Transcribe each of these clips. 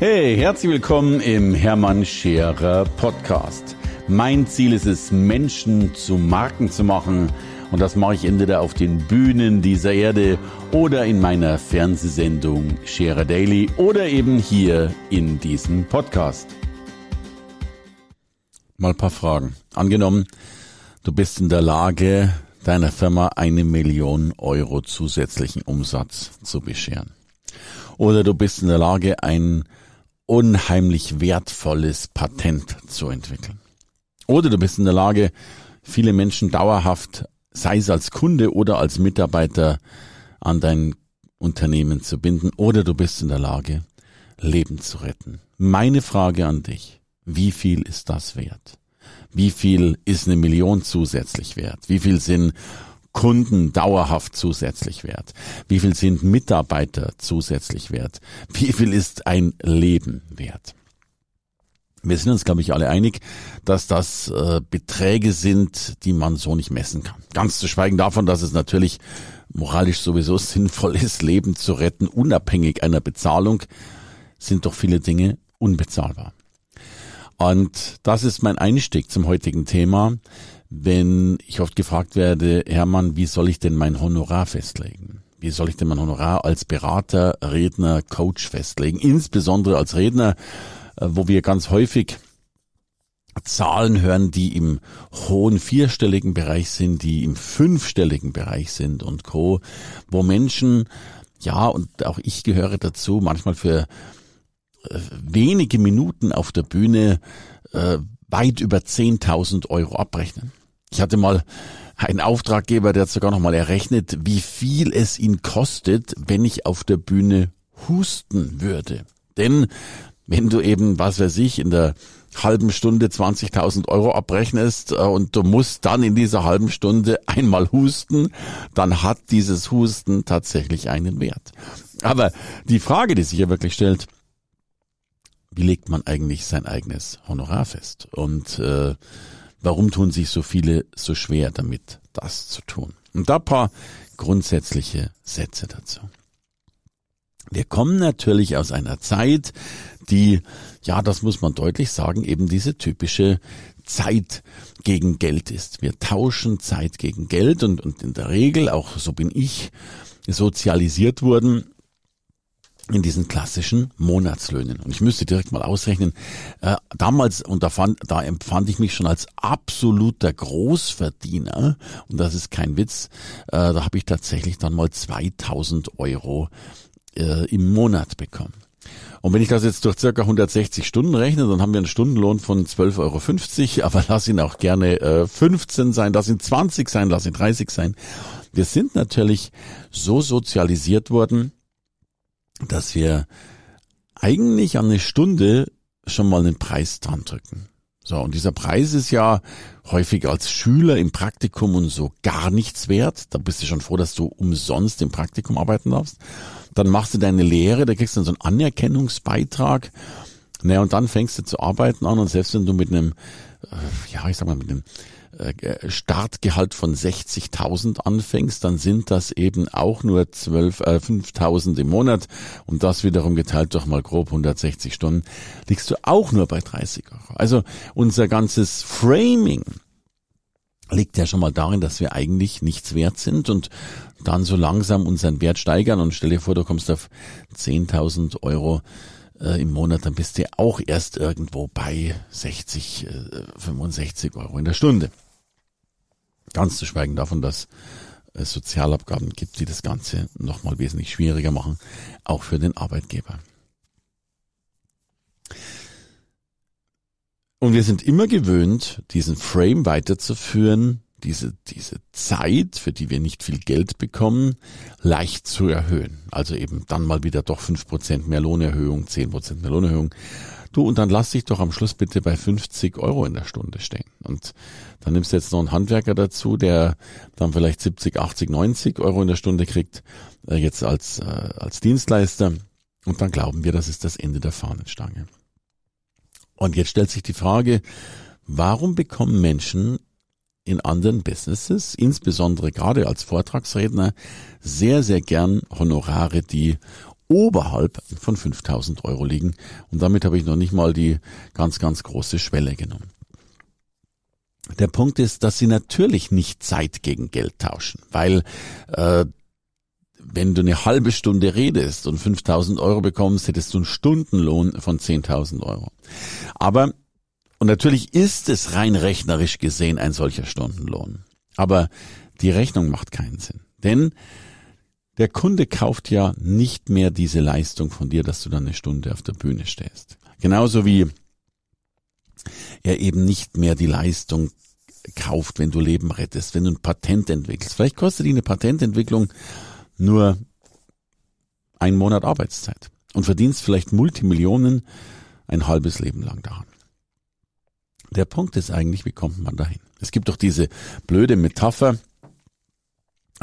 Hey, herzlich willkommen im Hermann Scherer Podcast. Mein Ziel ist es, Menschen zu Marken zu machen. Und das mache ich entweder auf den Bühnen dieser Erde oder in meiner Fernsehsendung Scherer Daily oder eben hier in diesem Podcast. Mal ein paar Fragen. Angenommen, du bist in der Lage, deiner Firma eine Million Euro zusätzlichen Umsatz zu bescheren. Oder du bist in der Lage, ein unheimlich wertvolles Patent zu entwickeln. Oder du bist in der Lage, viele Menschen dauerhaft, sei es als Kunde oder als Mitarbeiter, an dein Unternehmen zu binden. Oder du bist in der Lage, Leben zu retten. Meine Frage an dich, wie viel ist das wert? Wie viel ist eine Million zusätzlich wert? Wie viel sind Kunden dauerhaft zusätzlich wert? Wie viel sind Mitarbeiter zusätzlich wert? Wie viel ist ein Leben wert? Wir sind uns, glaube ich, alle einig, dass das äh, Beträge sind, die man so nicht messen kann. Ganz zu schweigen davon, dass es natürlich moralisch sowieso sinnvoll ist, Leben zu retten, unabhängig einer Bezahlung, sind doch viele Dinge unbezahlbar. Und das ist mein Einstieg zum heutigen Thema wenn ich oft gefragt werde, Hermann, wie soll ich denn mein Honorar festlegen? Wie soll ich denn mein Honorar als Berater, Redner, Coach festlegen? Insbesondere als Redner, äh, wo wir ganz häufig Zahlen hören, die im hohen vierstelligen Bereich sind, die im fünfstelligen Bereich sind und Co., wo Menschen, ja, und auch ich gehöre dazu, manchmal für wenige Minuten auf der Bühne äh, weit über 10.000 Euro abrechnen. Ich hatte mal einen Auftraggeber, der hat sogar noch mal errechnet, wie viel es ihn kostet, wenn ich auf der Bühne husten würde. Denn wenn du eben, was weiß ich, in der halben Stunde 20.000 Euro abrechnest äh, und du musst dann in dieser halben Stunde einmal husten, dann hat dieses Husten tatsächlich einen Wert. Aber die Frage, die sich ja wirklich stellt, wie legt man eigentlich sein eigenes Honorar fest? Und äh, Warum tun sich so viele so schwer damit, das zu tun? Und da paar grundsätzliche Sätze dazu. Wir kommen natürlich aus einer Zeit, die, ja, das muss man deutlich sagen, eben diese typische Zeit gegen Geld ist. Wir tauschen Zeit gegen Geld und, und in der Regel, auch so bin ich sozialisiert worden, in diesen klassischen Monatslöhnen. Und ich müsste direkt mal ausrechnen, äh, damals, und da, fand, da empfand ich mich schon als absoluter Großverdiener, und das ist kein Witz, äh, da habe ich tatsächlich dann mal 2000 Euro äh, im Monat bekommen. Und wenn ich das jetzt durch circa 160 Stunden rechne, dann haben wir einen Stundenlohn von 12,50 Euro, aber lass ihn auch gerne äh, 15 sein, lass ihn 20 sein, lass ihn 30 sein. Wir sind natürlich so sozialisiert worden, dass wir eigentlich an eine Stunde schon mal einen Preis dran drücken. So, und dieser Preis ist ja häufig als Schüler im Praktikum und so gar nichts wert. Da bist du schon froh, dass du umsonst im Praktikum arbeiten darfst. Dann machst du deine Lehre, da kriegst du dann so einen Anerkennungsbeitrag. Naja, und dann fängst du zu arbeiten an und selbst wenn du mit einem, äh, ja, ich sag mal, mit einem Startgehalt von 60.000 anfängst, dann sind das eben auch nur 12, äh, 5.000 im Monat und das wiederum geteilt durch mal grob 160 Stunden, liegst du auch nur bei 30 Euro. Also unser ganzes Framing liegt ja schon mal darin, dass wir eigentlich nichts wert sind und dann so langsam unseren Wert steigern und stell dir vor, du kommst auf 10.000 Euro äh, im Monat, dann bist du auch erst irgendwo bei 60, äh, 65 Euro in der Stunde. Ganz zu schweigen davon, dass es Sozialabgaben gibt, die das Ganze nochmal wesentlich schwieriger machen, auch für den Arbeitgeber. Und wir sind immer gewöhnt, diesen Frame weiterzuführen, diese, diese Zeit, für die wir nicht viel Geld bekommen, leicht zu erhöhen. Also eben dann mal wieder doch fünf Prozent mehr Lohnerhöhung, zehn Prozent mehr Lohnerhöhung. Du, und dann lass dich doch am Schluss bitte bei 50 Euro in der Stunde stehen. Und dann nimmst du jetzt noch einen Handwerker dazu, der dann vielleicht 70, 80, 90 Euro in der Stunde kriegt, äh, jetzt als, äh, als Dienstleister. Und dann glauben wir, das ist das Ende der Fahnenstange. Und jetzt stellt sich die Frage, warum bekommen Menschen in anderen Businesses, insbesondere gerade als Vortragsredner, sehr, sehr gern Honorare, die oberhalb von 5000 Euro liegen. Und damit habe ich noch nicht mal die ganz, ganz große Schwelle genommen. Der Punkt ist, dass sie natürlich nicht Zeit gegen Geld tauschen, weil äh, wenn du eine halbe Stunde redest und 5000 Euro bekommst, hättest du einen Stundenlohn von 10.000 Euro. Aber, und natürlich ist es rein rechnerisch gesehen ein solcher Stundenlohn. Aber die Rechnung macht keinen Sinn. Denn der Kunde kauft ja nicht mehr diese Leistung von dir, dass du dann eine Stunde auf der Bühne stehst. Genauso wie er eben nicht mehr die Leistung kauft, wenn du Leben rettest, wenn du ein Patent entwickelst. Vielleicht kostet die eine Patententwicklung nur ein Monat Arbeitszeit und verdienst vielleicht Multimillionen ein halbes Leben lang daran. Der Punkt ist eigentlich, wie kommt man dahin? Es gibt doch diese blöde Metapher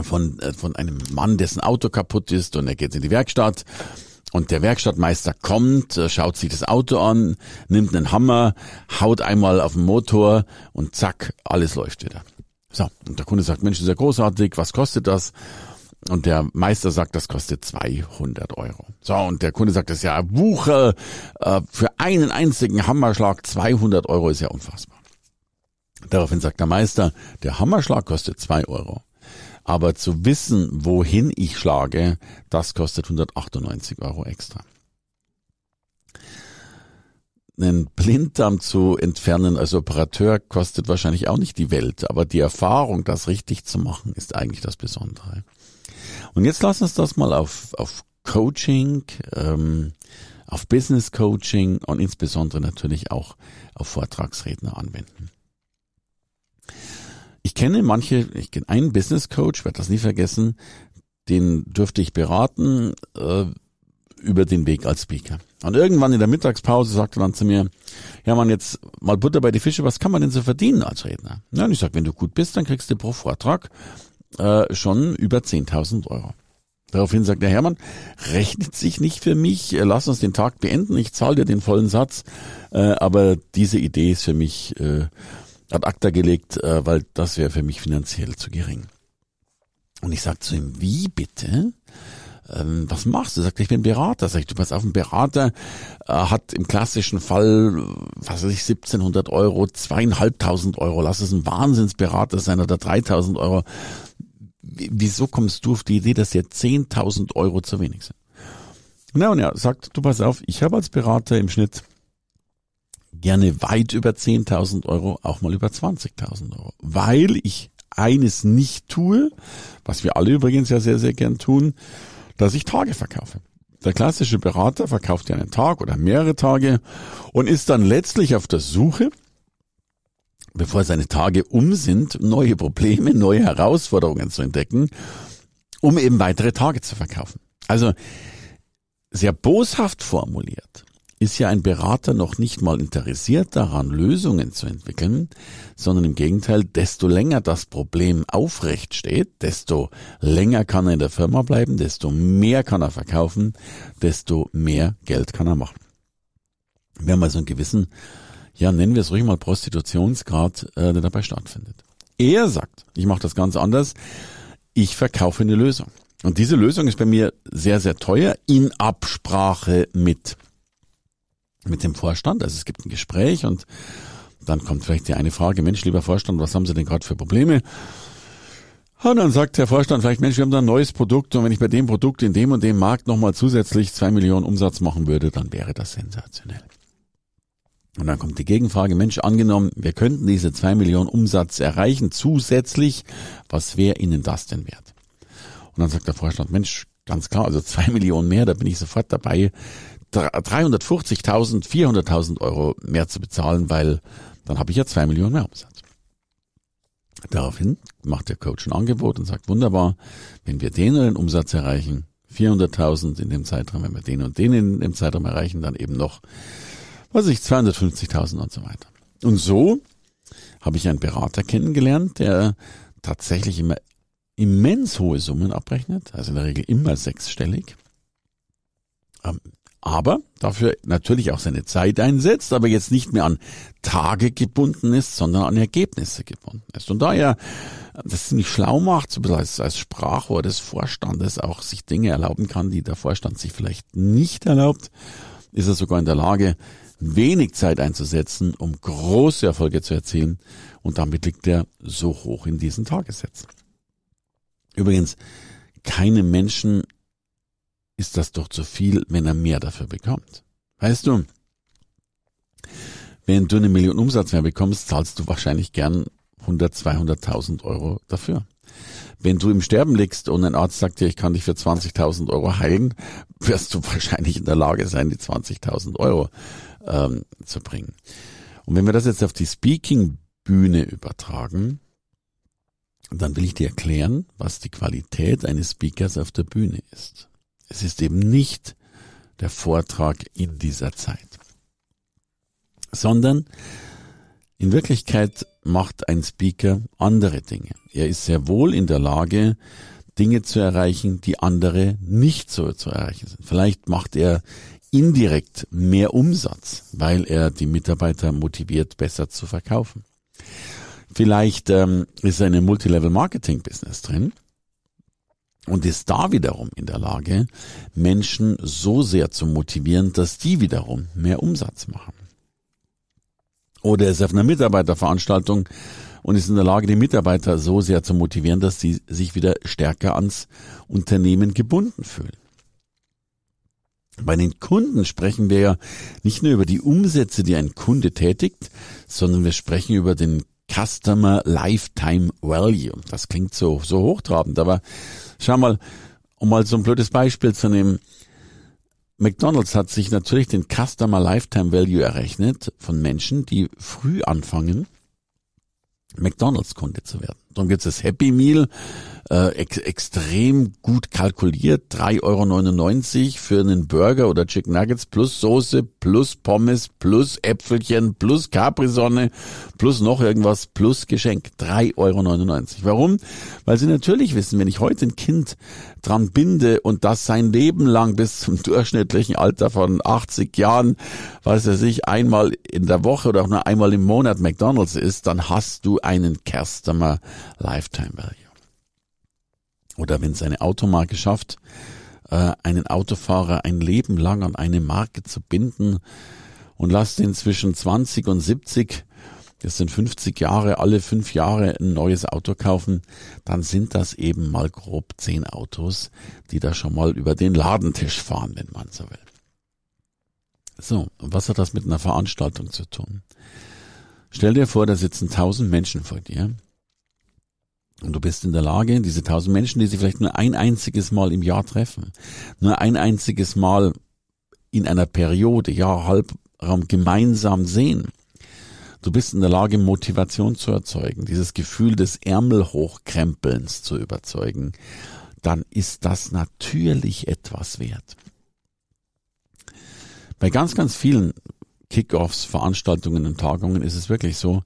von, äh, von einem Mann, dessen Auto kaputt ist und er geht in die Werkstatt und der Werkstattmeister kommt, äh, schaut sich das Auto an, nimmt einen Hammer, haut einmal auf den Motor und zack, alles läuft wieder. So, und der Kunde sagt, Mensch, das ist ja großartig, was kostet das? Und der Meister sagt, das kostet 200 Euro. So, und der Kunde sagt, das ist ja Wucher, äh, für einen einzigen Hammerschlag 200 Euro ist ja unfassbar. Daraufhin sagt der Meister, der Hammerschlag kostet 2 Euro. Aber zu wissen, wohin ich schlage, das kostet 198 Euro extra. Einen Blinddarm zu entfernen als Operateur kostet wahrscheinlich auch nicht die Welt, aber die Erfahrung, das richtig zu machen, ist eigentlich das Besondere. Und jetzt lass uns das mal auf, auf Coaching, ähm, auf Business Coaching und insbesondere natürlich auch auf Vortragsredner anwenden. Ich kenne manche, ich kenne einen Business Coach, werde das nie vergessen, den dürfte ich beraten äh, über den Weg als Speaker. Und irgendwann in der Mittagspause sagte dann zu mir, ja man, jetzt mal Butter bei die Fische, was kann man denn so verdienen als Redner? Ja, und ich sag, wenn du gut bist, dann kriegst du pro Vortrag äh, schon über 10.000 Euro. Daraufhin sagt der Hermann, rechnet sich nicht für mich, äh, lass uns den Tag beenden, ich zahle dir den vollen Satz, äh, aber diese Idee ist für mich äh, ad acta gelegt, äh, weil das wäre für mich finanziell zu gering. Und ich sage zu ihm, wie bitte? Ähm, was machst du? Sagt ich bin Berater. Sag ich, du pass auf, ein Berater äh, hat im klassischen Fall, was weiß ich, 1700 Euro, zweieinhalbtausend Euro. Lass es ein Wahnsinnsberater sein oder 3000 Euro. Wieso kommst du auf die Idee, dass dir 10.000 Euro zu wenig sind? Na, und er sagt, du pass auf, ich habe als Berater im Schnitt gerne weit über 10.000 Euro, auch mal über 20.000 Euro, weil ich eines nicht tue, was wir alle übrigens ja sehr, sehr gern tun, dass ich Tage verkaufe. Der klassische Berater verkauft ja einen Tag oder mehrere Tage und ist dann letztlich auf der Suche, bevor seine Tage um sind, neue Probleme, neue Herausforderungen zu entdecken, um eben weitere Tage zu verkaufen. Also sehr boshaft formuliert ist ja ein Berater noch nicht mal interessiert daran, Lösungen zu entwickeln, sondern im Gegenteil, desto länger das Problem aufrecht steht, desto länger kann er in der Firma bleiben, desto mehr kann er verkaufen, desto mehr Geld kann er machen. Wir haben also einen gewissen, ja, nennen wir es ruhig mal Prostitutionsgrad, äh, der dabei stattfindet. Er sagt, ich mache das ganz anders, ich verkaufe eine Lösung. Und diese Lösung ist bei mir sehr, sehr teuer in Absprache mit mit dem Vorstand. Also es gibt ein Gespräch und dann kommt vielleicht die eine Frage, Mensch, lieber Vorstand, was haben Sie denn gerade für Probleme? Und dann sagt der Vorstand vielleicht, Mensch, wir haben da ein neues Produkt und wenn ich bei dem Produkt in dem und dem Markt nochmal zusätzlich zwei Millionen Umsatz machen würde, dann wäre das sensationell. Und dann kommt die Gegenfrage, Mensch, angenommen, wir könnten diese zwei Millionen Umsatz erreichen zusätzlich, was wäre Ihnen das denn wert? Und dann sagt der Vorstand, Mensch, ganz klar, also zwei Millionen mehr, da bin ich sofort dabei. 350.000, 400.000 Euro mehr zu bezahlen, weil dann habe ich ja zwei Millionen mehr Umsatz. Daraufhin macht der Coach ein Angebot und sagt, wunderbar, wenn wir den oder den Umsatz erreichen, 400.000 in dem Zeitraum, wenn wir den und den in dem Zeitraum erreichen, dann eben noch, was ich, 250.000 und so weiter. Und so habe ich einen Berater kennengelernt, der tatsächlich immer immens hohe Summen abrechnet, also in der Regel immer sechsstellig. Ähm, aber dafür natürlich auch seine Zeit einsetzt, aber jetzt nicht mehr an Tage gebunden ist, sondern an Ergebnisse gebunden ist. Und da er das ziemlich schlau macht, so als, als Sprachrohr des Vorstandes auch sich Dinge erlauben kann, die der Vorstand sich vielleicht nicht erlaubt, ist er sogar in der Lage, wenig Zeit einzusetzen, um große Erfolge zu erzielen. Und damit liegt er so hoch in diesen Tagessätzen. Übrigens, keinem Menschen ist das doch zu viel, wenn er mehr dafür bekommt. Weißt du, wenn du eine Million Umsatz mehr bekommst, zahlst du wahrscheinlich gern 100, 200.000 Euro dafür. Wenn du im Sterben liegst und ein Arzt sagt dir, ich kann dich für 20.000 Euro heilen, wirst du wahrscheinlich in der Lage sein, die 20.000 Euro ähm, zu bringen. Und wenn wir das jetzt auf die Speaking-Bühne übertragen, dann will ich dir erklären, was die Qualität eines Speakers auf der Bühne ist. Es ist eben nicht der Vortrag in dieser Zeit, sondern in Wirklichkeit macht ein Speaker andere Dinge. Er ist sehr wohl in der Lage, Dinge zu erreichen, die andere nicht so zu erreichen sind. Vielleicht macht er indirekt mehr Umsatz, weil er die Mitarbeiter motiviert, besser zu verkaufen. Vielleicht ähm, ist er in einem Multilevel-Marketing-Business drin und ist da wiederum in der Lage, Menschen so sehr zu motivieren, dass die wiederum mehr Umsatz machen. Oder er ist auf einer Mitarbeiterveranstaltung und ist in der Lage, die Mitarbeiter so sehr zu motivieren, dass sie sich wieder stärker ans Unternehmen gebunden fühlen. Bei den Kunden sprechen wir ja nicht nur über die Umsätze, die ein Kunde tätigt, sondern wir sprechen über den Customer Lifetime Value. Das klingt so, so hochtrabend, aber schau mal, um mal so ein blödes Beispiel zu nehmen. McDonald's hat sich natürlich den Customer Lifetime Value errechnet von Menschen, die früh anfangen, McDonald's-Kunde zu werden. Darum gibt es das Happy Meal, äh, ex extrem gut kalkuliert, 3,99 Euro für einen Burger oder Chicken Nuggets plus Soße, plus Pommes, plus Äpfelchen, plus Capri-Sonne, plus noch irgendwas, plus Geschenk. 3,99 Euro. Warum? Weil sie natürlich wissen, wenn ich heute ein Kind dran binde und das sein Leben lang bis zum durchschnittlichen Alter von 80 Jahren, weiß er sich, einmal in der Woche oder auch nur einmal im Monat McDonalds ist, dann hast du einen Customer Lifetime Value. Oder wenn es eine Automarke schafft, äh, einen Autofahrer ein Leben lang an eine Marke zu binden und lasst ihn zwischen 20 und 70, das sind 50 Jahre, alle fünf Jahre ein neues Auto kaufen, dann sind das eben mal grob zehn Autos, die da schon mal über den Ladentisch fahren, wenn man so will. So, was hat das mit einer Veranstaltung zu tun? Stell dir vor, da sitzen tausend Menschen vor dir und du bist in der Lage, diese tausend Menschen, die sich vielleicht nur ein einziges Mal im Jahr treffen, nur ein einziges Mal in einer Periode, ja, Halbraum gemeinsam sehen. Du bist in der Lage, Motivation zu erzeugen, dieses Gefühl des Ärmelhochkrempelns zu überzeugen. Dann ist das natürlich etwas wert. Bei ganz, ganz vielen Kickoffs, Veranstaltungen und Tagungen ist es wirklich so,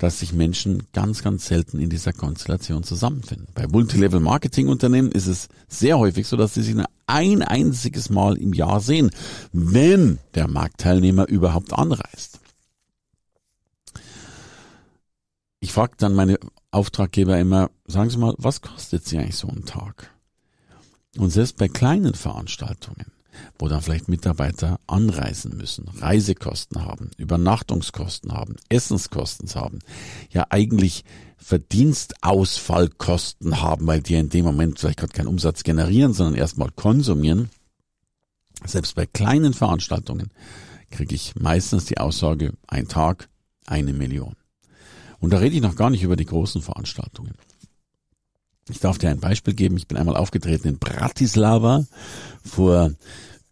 dass sich Menschen ganz, ganz selten in dieser Konstellation zusammenfinden. Bei Multilevel-Marketing-Unternehmen ist es sehr häufig so, dass sie sich nur ein einziges Mal im Jahr sehen, wenn der Marktteilnehmer überhaupt anreist. Ich frage dann meine Auftraggeber immer, sagen Sie mal, was kostet Sie eigentlich so ein Tag? Und selbst bei kleinen Veranstaltungen wo dann vielleicht Mitarbeiter anreisen müssen, Reisekosten haben, Übernachtungskosten haben, Essenskosten haben, ja eigentlich Verdienstausfallkosten haben, weil die in dem Moment vielleicht gerade keinen Umsatz generieren, sondern erstmal konsumieren. Selbst bei kleinen Veranstaltungen kriege ich meistens die Aussage, ein Tag, eine Million. Und da rede ich noch gar nicht über die großen Veranstaltungen. Ich darf dir ein Beispiel geben. Ich bin einmal aufgetreten in Bratislava vor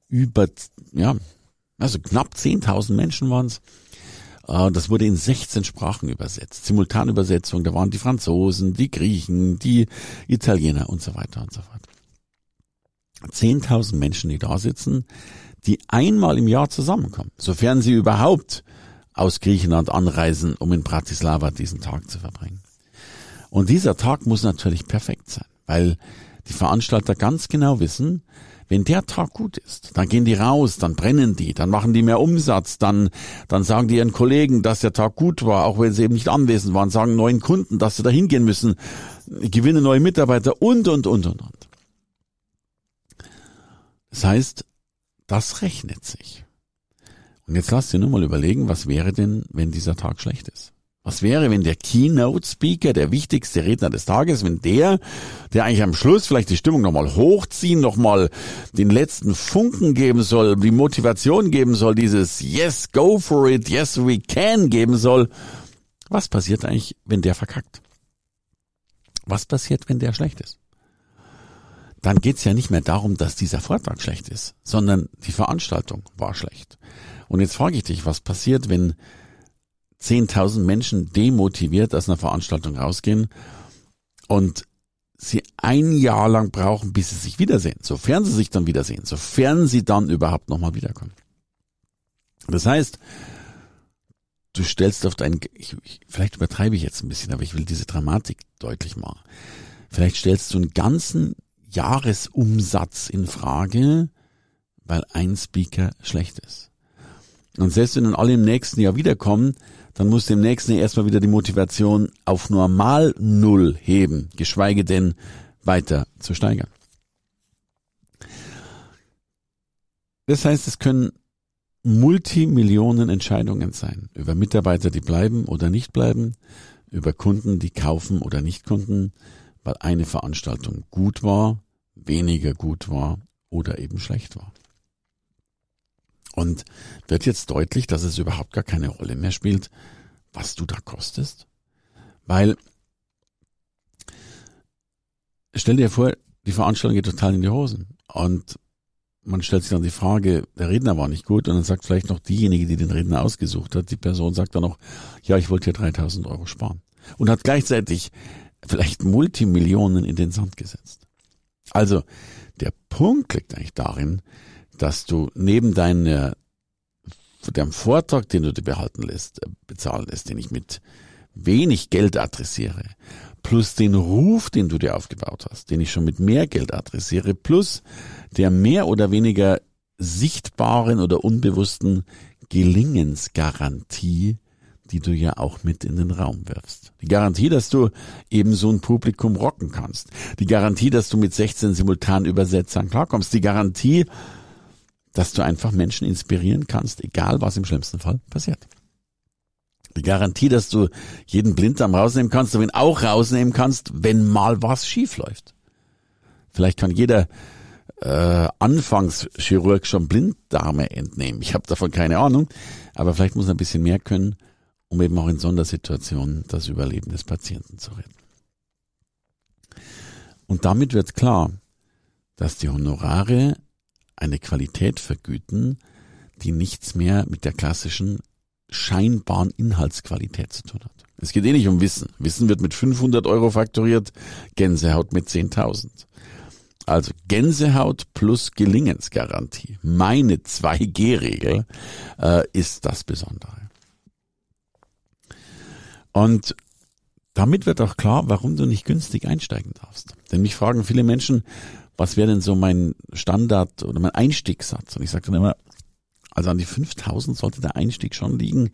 über, ja, also knapp 10.000 Menschen waren es. Äh, das wurde in 16 Sprachen übersetzt. Simultanübersetzung, da waren die Franzosen, die Griechen, die Italiener und so weiter und so fort. 10.000 Menschen, die da sitzen, die einmal im Jahr zusammenkommen, sofern sie überhaupt aus Griechenland anreisen, um in Bratislava diesen Tag zu verbringen. Und dieser Tag muss natürlich perfekt sein, weil die Veranstalter ganz genau wissen, wenn der Tag gut ist, dann gehen die raus, dann brennen die, dann machen die mehr Umsatz, dann, dann sagen die ihren Kollegen, dass der Tag gut war, auch wenn sie eben nicht anwesend waren, sagen neuen Kunden, dass sie da hingehen müssen, gewinnen neue Mitarbeiter und, und, und, und, und. Das heißt, das rechnet sich. Und jetzt lass dir nur mal überlegen, was wäre denn, wenn dieser Tag schlecht ist? Was wäre, wenn der Keynote-Speaker, der wichtigste Redner des Tages, wenn der, der eigentlich am Schluss vielleicht die Stimmung nochmal hochziehen, nochmal den letzten Funken geben soll, die Motivation geben soll, dieses Yes, go for it, yes, we can geben soll. Was passiert eigentlich, wenn der verkackt? Was passiert, wenn der schlecht ist? Dann geht's ja nicht mehr darum, dass dieser Vortrag schlecht ist, sondern die Veranstaltung war schlecht. Und jetzt frage ich dich, was passiert, wenn 10.000 Menschen demotiviert aus einer Veranstaltung rausgehen und sie ein Jahr lang brauchen, bis sie sich wiedersehen, sofern sie sich dann wiedersehen, sofern sie dann überhaupt nochmal wiederkommen. Das heißt, du stellst auf deinen, ich, ich, vielleicht übertreibe ich jetzt ein bisschen, aber ich will diese Dramatik deutlich machen. Vielleicht stellst du einen ganzen Jahresumsatz in Frage, weil ein Speaker schlecht ist. Und selbst wenn dann alle im nächsten Jahr wiederkommen, dann nächsten Jahr erstmal wieder die Motivation auf normal Null heben, geschweige denn weiter zu steigern. Das heißt, es können Multimillionen Entscheidungen sein über Mitarbeiter, die bleiben oder nicht bleiben, über Kunden, die kaufen oder nicht Kunden, weil eine Veranstaltung gut war, weniger gut war oder eben schlecht war. Und wird jetzt deutlich, dass es überhaupt gar keine Rolle mehr spielt, was du da kostest? Weil, stell dir vor, die Veranstaltung geht total in die Hosen. Und man stellt sich dann die Frage, der Redner war nicht gut und dann sagt vielleicht noch diejenige, die den Redner ausgesucht hat, die Person sagt dann noch, ja, ich wollte hier 3000 Euro sparen. Und hat gleichzeitig vielleicht Multimillionen in den Sand gesetzt. Also, der Punkt liegt eigentlich darin, dass du neben deiner, deinem Vortrag, den du dir behalten lässt, äh, bezahlen lässt, den ich mit wenig Geld adressiere, plus den Ruf, den du dir aufgebaut hast, den ich schon mit mehr Geld adressiere, plus der mehr oder weniger sichtbaren oder unbewussten Gelingensgarantie, die du ja auch mit in den Raum wirfst. Die Garantie, dass du eben so ein Publikum rocken kannst. Die Garantie, dass du mit 16 simultan Übersetzern klarkommst. Die Garantie, dass du einfach Menschen inspirieren kannst, egal was im schlimmsten Fall passiert. Die Garantie, dass du jeden Blinddarm rausnehmen kannst, du ihn auch rausnehmen kannst, wenn mal was schief läuft. Vielleicht kann jeder äh, Anfangschirurg schon Blinddarme entnehmen. Ich habe davon keine Ahnung, aber vielleicht muss er ein bisschen mehr können, um eben auch in Sondersituationen das Überleben des Patienten zu retten. Und damit wird klar, dass die Honorare eine Qualität vergüten, die nichts mehr mit der klassischen scheinbaren Inhaltsqualität zu tun hat. Es geht eh nicht um Wissen. Wissen wird mit 500 Euro faktoriert, Gänsehaut mit 10.000. Also Gänsehaut plus Gelingensgarantie. Meine 2G-Regel äh, ist das Besondere. Und damit wird auch klar, warum du nicht günstig einsteigen darfst. Denn mich fragen viele Menschen, was wäre denn so mein Standard oder mein Einstiegssatz? Und ich sage dann immer, also an die 5000 sollte der Einstieg schon liegen.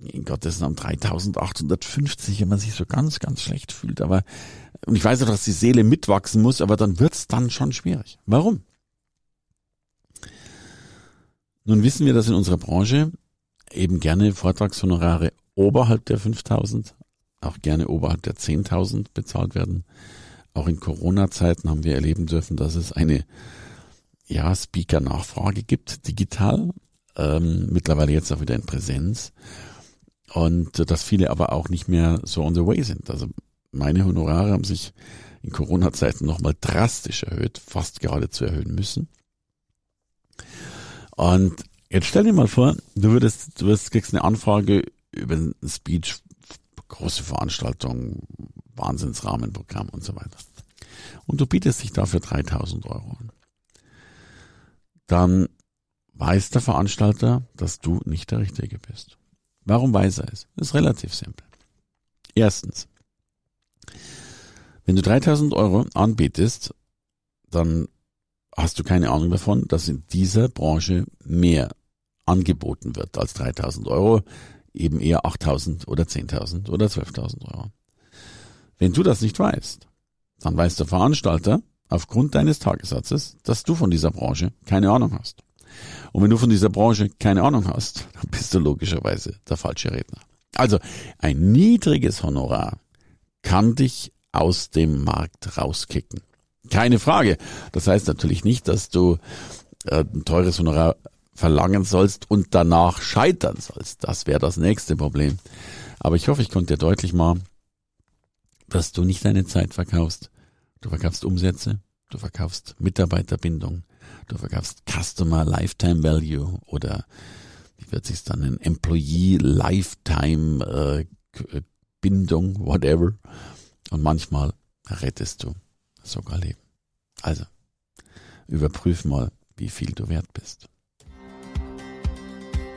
In Gottes Namen 3850, wenn man sich so ganz, ganz schlecht fühlt. Aber, und ich weiß auch, dass die Seele mitwachsen muss, aber dann wird's dann schon schwierig. Warum? Nun wissen wir, dass in unserer Branche eben gerne Vortragshonorare oberhalb der 5000, auch gerne oberhalb der 10.000 bezahlt werden. Auch in Corona-Zeiten haben wir erleben dürfen, dass es eine ja, Speaker-Nachfrage gibt, digital, ähm, mittlerweile jetzt auch wieder in Präsenz. Und äh, dass viele aber auch nicht mehr so on the way sind. Also meine Honorare haben sich in Corona-Zeiten nochmal drastisch erhöht, fast geradezu erhöhen müssen. Und jetzt stell dir mal vor, du würdest, du wirst, kriegst eine Anfrage über ein Speech, große Veranstaltung, Wahnsinnsrahmenprogramm und so weiter. Und du bietest dich dafür 3000 Euro an. Dann weiß der Veranstalter, dass du nicht der Richtige bist. Warum weiß er es? Das ist relativ simpel. Erstens, wenn du 3000 Euro anbietest, dann hast du keine Ahnung davon, dass in dieser Branche mehr angeboten wird als 3000 Euro, eben eher 8000 oder 10.000 oder 12.000 Euro. Wenn du das nicht weißt, dann weiß der Veranstalter aufgrund deines Tagessatzes, dass du von dieser Branche keine Ahnung hast. Und wenn du von dieser Branche keine Ahnung hast, dann bist du logischerweise der falsche Redner. Also ein niedriges Honorar kann dich aus dem Markt rauskicken. Keine Frage. Das heißt natürlich nicht, dass du äh, ein teures Honorar verlangen sollst und danach scheitern sollst. Das wäre das nächste Problem. Aber ich hoffe, ich konnte dir deutlich machen, dass du nicht deine Zeit verkaufst. Du verkaufst Umsätze, du verkaufst Mitarbeiterbindung, du verkaufst Customer Lifetime Value oder wie wird sich dann nennen, Employee Lifetime äh, Bindung, whatever. Und manchmal rettest du sogar Leben. Also, überprüf mal, wie viel du wert bist.